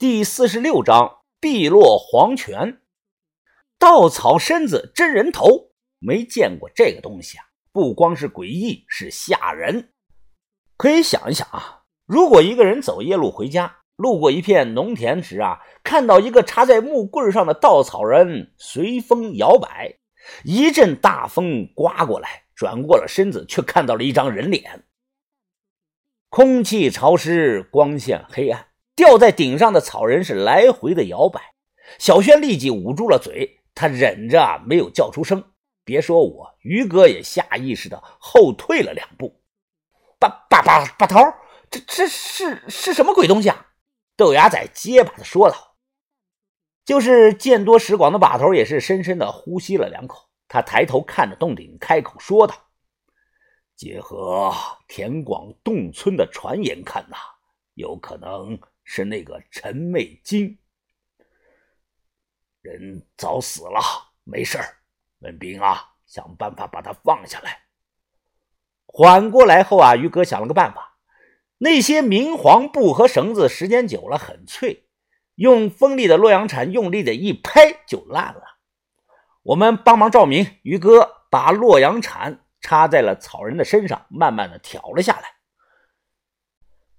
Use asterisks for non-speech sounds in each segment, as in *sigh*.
第四十六章碧落黄泉。稻草身子真人头，没见过这个东西啊！不光是诡异，是吓人。可以想一想啊，如果一个人走夜路回家，路过一片农田时啊，看到一个插在木棍上的稻草人随风摇摆，一阵大风刮过来，转过了身子，却看到了一张人脸。空气潮湿，光线黑暗，吊在顶上的草人是来回的摇摆。小轩立即捂住了嘴，他忍着没有叫出声。别说我，于哥也下意识的后退了两步。把把把把头，这这是是什么鬼东西啊？豆芽仔结巴的说道。就是见多识广的把头也是深深的呼吸了两口，他抬头看着洞顶，开口说道。结合田广洞村的传言看呐，有可能是那个陈美金人早死了，没事文斌啊，想办法把他放下来。缓过来后啊，于哥想了个办法，那些明黄布和绳子时间久了很脆，用锋利的洛阳铲用力的一拍就烂了。我们帮忙照明，于哥把洛阳铲。插在了草人的身上，慢慢的挑了下来。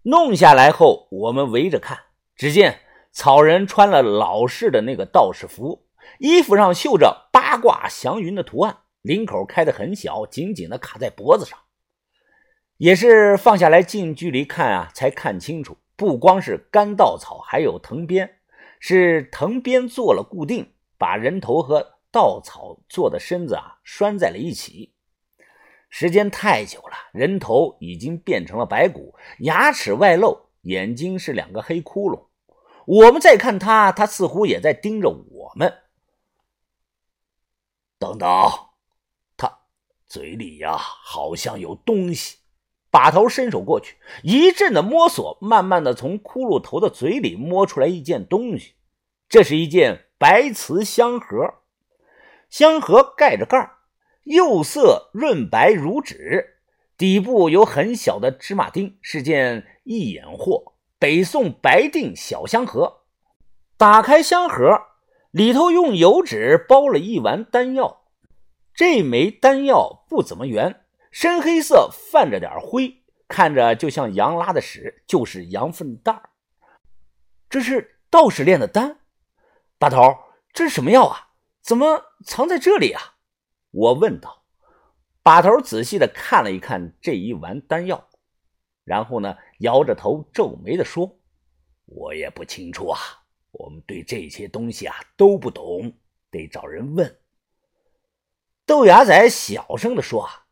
弄下来后，我们围着看，只见草人穿了老式的那个道士服，衣服上绣着八卦祥云的图案，领口开得很小，紧紧的卡在脖子上。也是放下来近距离看啊，才看清楚，不光是干稻草，还有藤编，是藤编做了固定，把人头和稻草做的身子啊拴在了一起。时间太久了，人头已经变成了白骨，牙齿外露，眼睛是两个黑窟窿。我们再看他，他似乎也在盯着我们。等等，他嘴里呀好像有东西。把头伸手过去，一阵的摸索，慢慢的从骷髅头的嘴里摸出来一件东西。这是一件白瓷香盒，香盒盖着盖儿。釉色润白如纸，底部有很小的芝麻丁，是件一眼货。北宋白定小香盒，打开香盒，里头用油纸包了一丸丹药。这枚丹药不怎么圆，深黑色，泛着点灰，看着就像羊拉的屎，就是羊粪蛋这是道士炼的丹，大头，这是什么药啊？怎么藏在这里啊？我问道，把头仔细的看了一看这一丸丹药，然后呢，摇着头皱眉的说：“我也不清楚啊，我们对这些东西啊都不懂，得找人问。”豆芽仔小声的说：“啊，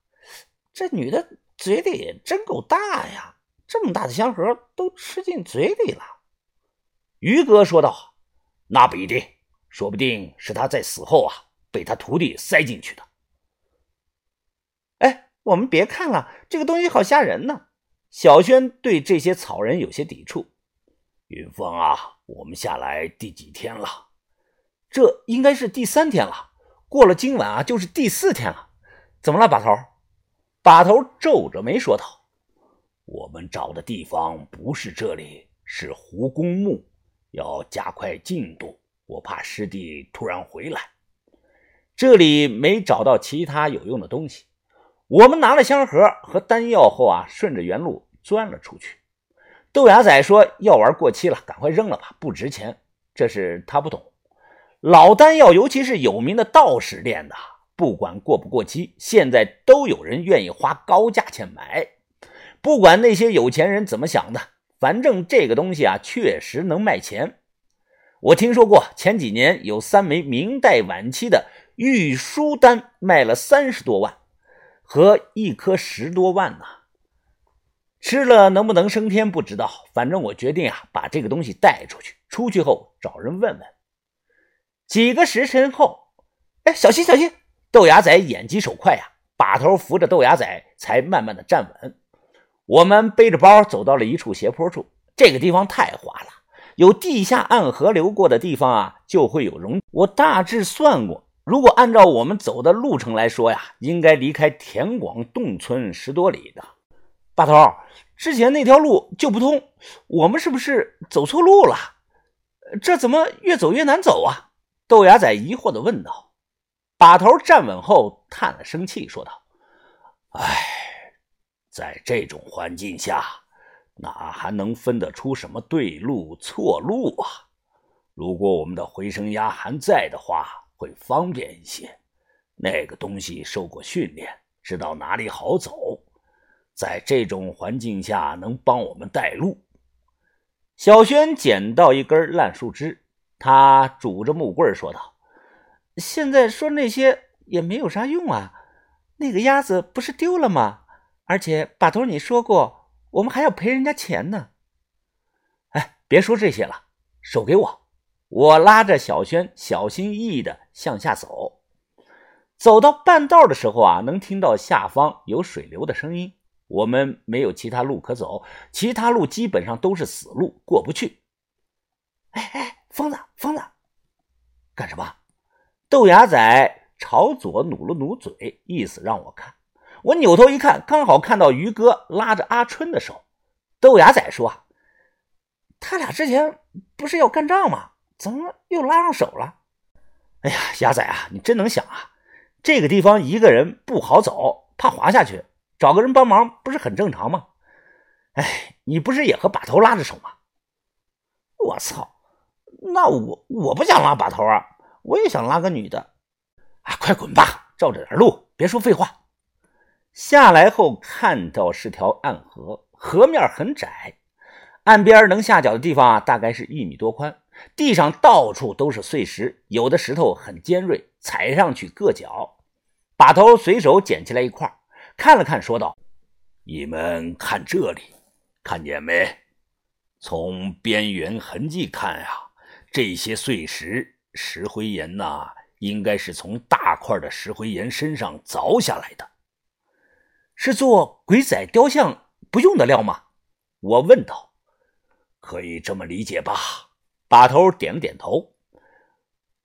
这女的嘴里真够大呀，这么大的香盒都吃进嘴里了。”于哥说道：“那不一定，说不定是他在死后啊被他徒弟塞进去的。”我们别看了，这个东西好吓人呢。小轩对这些草人有些抵触。云峰啊，我们下来第几天了？这应该是第三天了。过了今晚啊，就是第四天了。怎么了，把头？把头皱着眉说道：“我们找的地方不是这里，是胡公墓，要加快进度。我怕师弟突然回来。这里没找到其他有用的东西。”我们拿了香盒和丹药后啊，顺着原路钻了出去。豆芽仔说：“药丸过期了，赶快扔了吧，不值钱。”这是他不懂。老丹药，尤其是有名的道士炼的，不管过不过期，现在都有人愿意花高价钱买。不管那些有钱人怎么想的，反正这个东西啊，确实能卖钱。我听说过，前几年有三枚明代晚期的玉书丹卖了三十多万。和一颗十多万呢，吃了能不能升天不知道。反正我决定啊，把这个东西带出去。出去后找人问问。几个时辰后，哎，小心小心！豆芽仔眼疾手快呀，把头扶着豆芽仔才慢慢的站稳。我们背着包走到了一处斜坡处，这个地方太滑了，有地下暗河流过的地方啊，就会有溶。我大致算过。如果按照我们走的路程来说呀，应该离开田广洞村十多里的。把头，之前那条路就不通，我们是不是走错路了？这怎么越走越难走啊？豆芽仔疑惑的问道。把头站稳后叹了声气，说道：“唉，在这种环境下，哪还能分得出什么对路错路啊？如果我们的回声鸭还在的话，会方便一些。那个东西受过训练，知道哪里好走，在这种环境下能帮我们带路。”小轩捡到一根烂树枝，他拄着木棍说道。现在说那些也没有啥用啊！那个鸭子不是丢了吗？而且把头你说过，我们还要赔人家钱呢。哎，别说这些了，手给我。我拉着小轩小心翼翼的向下走。走到半道的时候啊，能听到下方有水流的声音。我们没有其他路可走，其他路基本上都是死路，过不去。哎哎，疯子，疯子，干什么？豆芽仔朝左努了努嘴，意思让我看。我扭头一看，刚好看到于哥拉着阿春的手。豆芽仔说：“他俩之前不是要干仗吗？怎么又拉上手了？”哎呀，鸭仔啊，你真能想啊！这个地方一个人不好走，怕滑下去，找个人帮忙不是很正常吗？哎，你不是也和把头拉着手吗？我操！那我我不想拉把头啊！我也想拉个女的，啊，快滚吧！照着点路，别说废话。下来后看到是条暗河，河面很窄，岸边能下脚的地方啊，大概是一米多宽。地上到处都是碎石，有的石头很尖锐，踩上去硌脚。把头随手捡起来一块，看了看，说道：“你们看这里，看见没？从边缘痕迹看呀，这些碎石。”石灰岩呐，应该是从大块的石灰岩身上凿下来的，是做鬼仔雕像不用的料吗？我问道。可以这么理解吧？把头点了点头。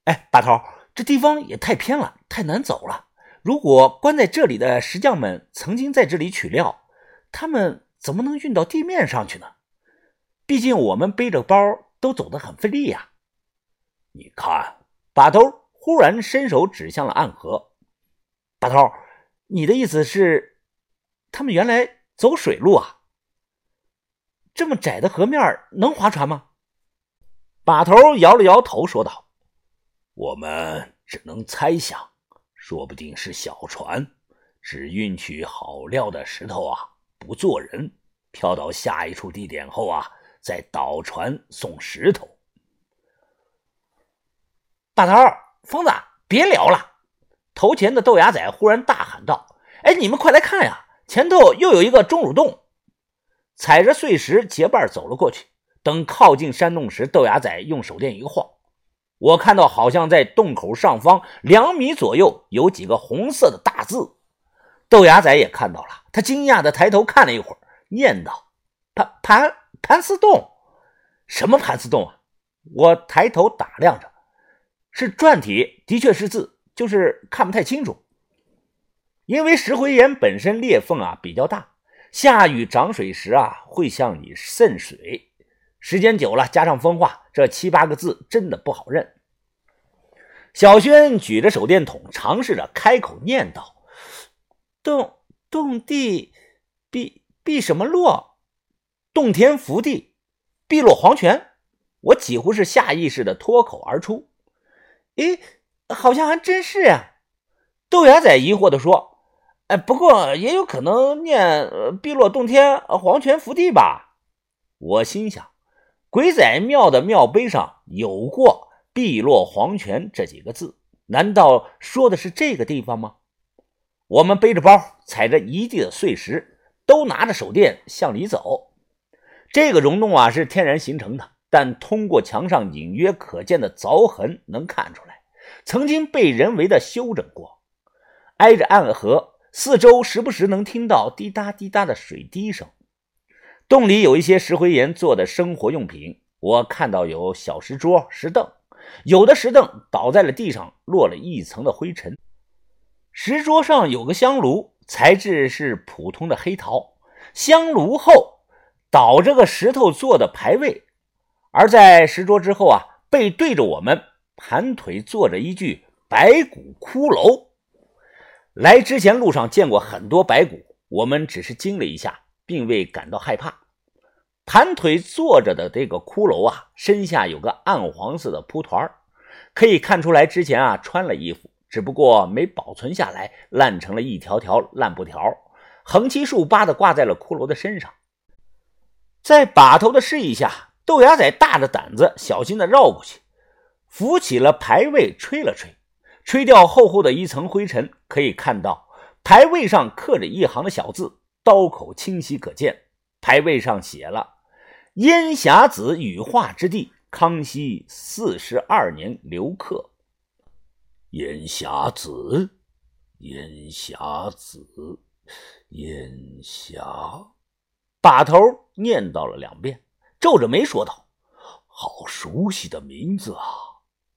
哎，把头，这地方也太偏了，太难走了。如果关在这里的石匠们曾经在这里取料，他们怎么能运到地面上去呢？毕竟我们背着包都走得很费力呀。你看，把头忽然伸手指向了暗河。把头，你的意思是，他们原来走水路啊？这么窄的河面能划船吗？把头摇了摇头，说道：“我们只能猜想，说不定是小船，只运取好料的石头啊，不做人，漂到下一处地点后啊，再倒船送石头。”把头，疯子，别聊了！头前的豆芽仔忽然大喊道：“哎，你们快来看呀，前头又有一个钟乳洞！”踩着碎石结伴走了过去。等靠近山洞时，豆芽仔用手电一晃，我看到好像在洞口上方两米左右有几个红色的大字。豆芽仔也看到了，他惊讶的抬头看了一会儿，念道：“盘盘盘丝洞，什么盘丝洞啊？”我抬头打量着。是篆体，的确是字，就是看不太清楚。因为石灰岩本身裂缝啊比较大，下雨涨水时啊会向里渗水，时间久了加上风化，这七八个字真的不好认。小轩举着手电筒，尝试着开口念道：“洞洞地，碧碧什么落？洞天福地，碧落黄泉。”我几乎是下意识的脱口而出。咦，好像还真是呀！豆芽仔疑惑地说：“哎，不过也有可能念‘碧落洞天，黄泉福地’吧？”我心想，鬼仔庙的庙碑上有过“碧落黄泉”这几个字，难道说的是这个地方吗？我们背着包，踩着一地的碎石，都拿着手电向里走。这个溶洞啊，是天然形成的。但通过墙上隐约可见的凿痕能看出来，曾经被人为的修整过。挨着暗河，四周时不时能听到滴答滴答的水滴声。洞里有一些石灰岩做的生活用品，我看到有小石桌、石凳，有的石凳倒在了地上，落了一层的灰尘。石桌上有个香炉，材质是普通的黑陶，香炉后倒着个石头做的牌位。而在石桌之后啊，背对着我们，盘腿坐着一具白骨骷髅。来之前路上见过很多白骨，我们只是惊了一下，并未感到害怕。盘腿坐着的这个骷髅啊，身下有个暗黄色的蒲团可以看出来之前啊穿了衣服，只不过没保存下来，烂成了一条条烂布条，横七竖八的挂在了骷髅的身上。在把头的示意下，豆芽仔大着胆子，小心的绕过去，扶起了牌位，吹了吹，吹掉厚厚的一层灰尘。可以看到牌位上刻着一行的小字，刀口清晰可见。牌位上写了。燕霞子羽化之地，康熙四十二年留客。燕霞子，燕霞子，燕霞。把头念叨了两遍，皱着眉说道：“好熟悉的名字啊，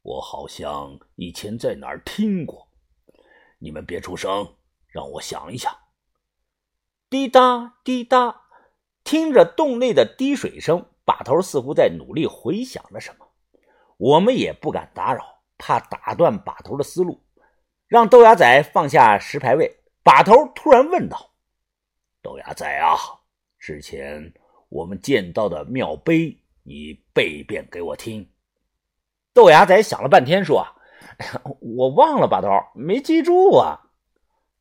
我好像以前在哪儿听过。你们别出声，让我想一想。”滴答滴答。听着洞内的滴水声，把头似乎在努力回想着什么。我们也不敢打扰，怕打断把头的思路，让豆芽仔放下石牌位。把头突然问道：“豆芽仔啊，之前我们见到的庙碑，你背一遍给我听。”豆芽仔想了半天，说：“ *laughs* 我忘了，把头没记住啊。”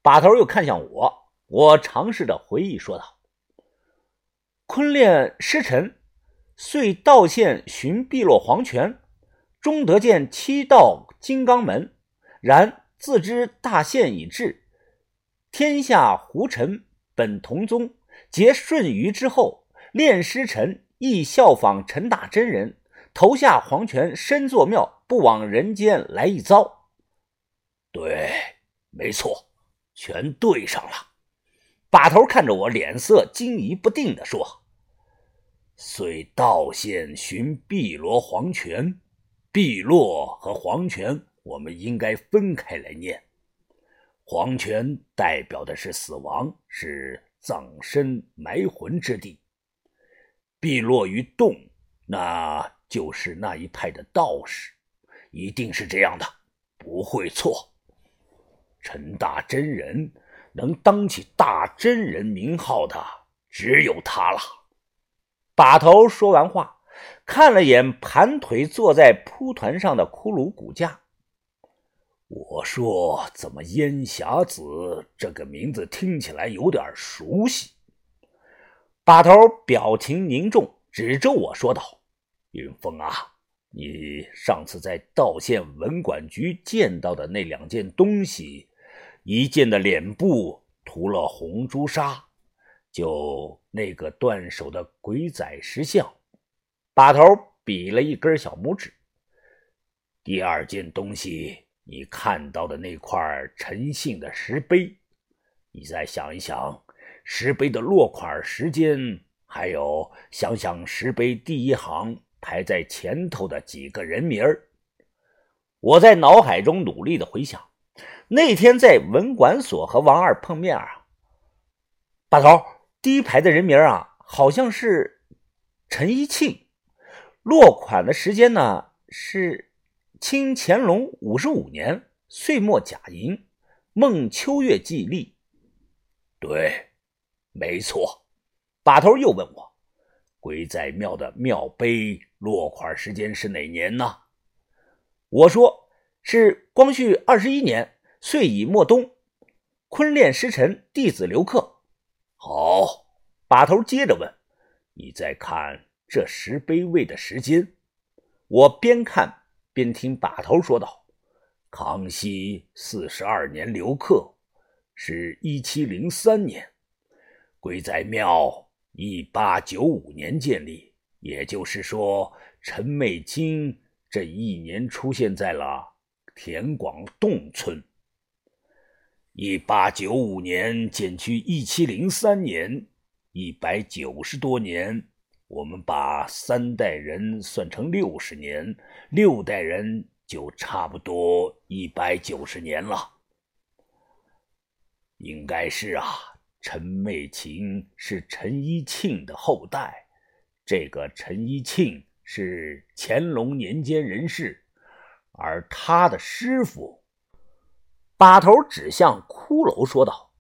把头又看向我，我尝试着回忆说道。昆练师臣，遂道县寻碧落黄泉，终得见七道金刚门。然自知大限已至，天下胡臣本同宗，结舜禹之后，练师臣亦效仿陈大真人，投下黄泉，身作庙，不往人间来一遭。对，没错，全对上了。把头看着我，脸色惊疑不定地说：“随道县寻碧罗黄泉，碧落和黄泉，我们应该分开来念。黄泉代表的是死亡，是葬身埋魂之地；碧落于洞，那就是那一派的道士，一定是这样的，不会错。陈大真人。”能当起大真人名号的只有他了。把头说完话，看了眼盘腿坐在蒲团上的骷髅骨架。我说：“怎么烟霞子这个名字听起来有点熟悉？”把头表情凝重，指着我说道：“云峰啊，你上次在道县文管局见到的那两件东西。”一件的脸部涂了红朱砂，就那个断手的鬼仔石像，把头比了一根小拇指。第二件东西，你看到的那块陈姓的石碑，你再想一想石碑的落款时间，还有想想石碑第一行排在前头的几个人名儿。我在脑海中努力的回想。那天在文管所和王二碰面啊，把头第一排的人名啊，好像是陈一庆，落款的时间呢是清乾隆五十五年，岁末甲寅，孟秋月祭历。对，没错。把头又问我，鬼仔庙的庙碑落款时间是哪年呢？我说是光绪二十一年。岁已末冬，昆练师臣弟子留客。好，把头接着问：“你再看这石碑位的时间。”我边看边听把头说道：“康熙四十二年留客，是一七零三年；鬼仔庙一八九五年建立，也就是说，陈美金这一年出现在了田广洞村。”一八九五年减去一七零三年，一百九十多年。我们把三代人算成六十年，六代人就差不多一百九十年了。应该是啊，陈媚琴是陈一庆的后代，这个陈一庆是乾隆年间人士，而他的师傅，把头指向骷髅说道：“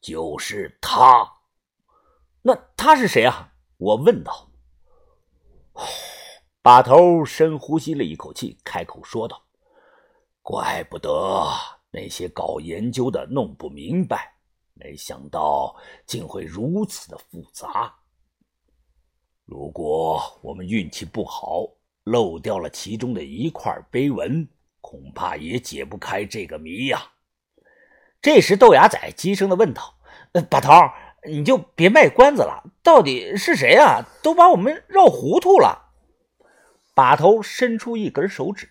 就是他。”那他是谁啊？我问道。把头深呼吸了一口气，开口说道：“怪不得那些搞研究的弄不明白，没想到竟会如此的复杂。如果我们运气不好，漏掉了其中的一块碑文，恐怕也解不开这个谜呀。”这时，豆芽仔急声的问道：“把头，你就别卖关子了，到底是谁啊？都把我们绕糊涂了。”把头伸出一根手指，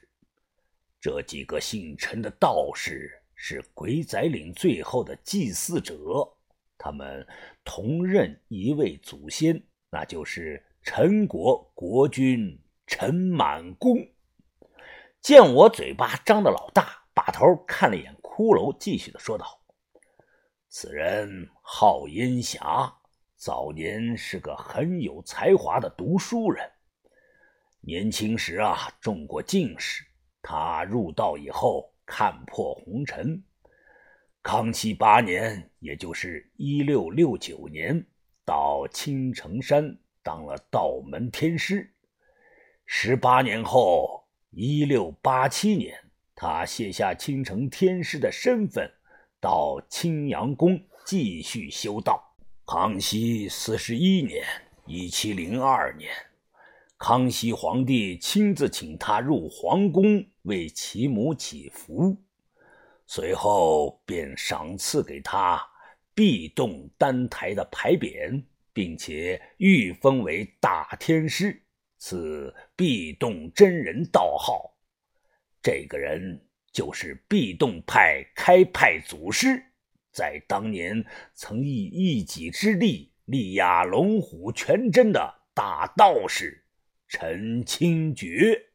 这几个姓陈的道士是鬼仔岭最后的祭祀者，他们同认一位祖先，那就是陈国国君陈满公。见我嘴巴张得老大，把头看了一眼骷髅，继续的说道：“此人号烟霞，早年是个很有才华的读书人。”年轻时啊，中过进士。他入道以后，看破红尘。康熙八年，也就是一六六九年，到青城山当了道门天师。十八年后，一六八七年，他卸下青城天师的身份，到青阳宫继续修道。康熙四十一年，一七零二年。康熙皇帝亲自请他入皇宫为其母祈福，随后便赏赐给他壁洞丹台的牌匾，并且御封为大天师，此壁洞真人道号。这个人就是壁洞派开派祖师，在当年曾以一己之力力压龙虎全真的大道士。陈清觉。